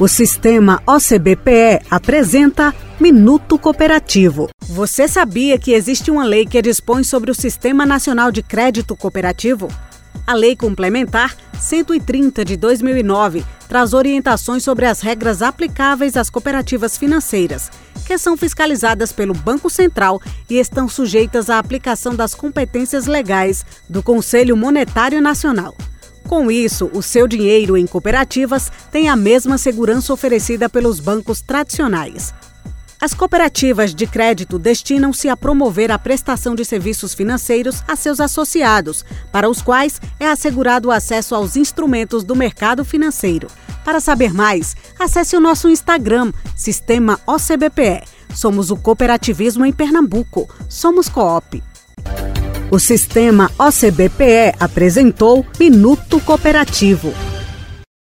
O sistema OCBPE apresenta Minuto Cooperativo. Você sabia que existe uma lei que dispõe sobre o Sistema Nacional de Crédito Cooperativo? A Lei Complementar 130 de 2009 traz orientações sobre as regras aplicáveis às cooperativas financeiras, que são fiscalizadas pelo Banco Central e estão sujeitas à aplicação das competências legais do Conselho Monetário Nacional. Com isso, o seu dinheiro em cooperativas tem a mesma segurança oferecida pelos bancos tradicionais. As cooperativas de crédito destinam-se a promover a prestação de serviços financeiros a seus associados, para os quais é assegurado o acesso aos instrumentos do mercado financeiro. Para saber mais, acesse o nosso Instagram, Sistema OCBPE. Somos o cooperativismo em Pernambuco. Somos Coop. O sistema OCBPE apresentou Minuto Cooperativo.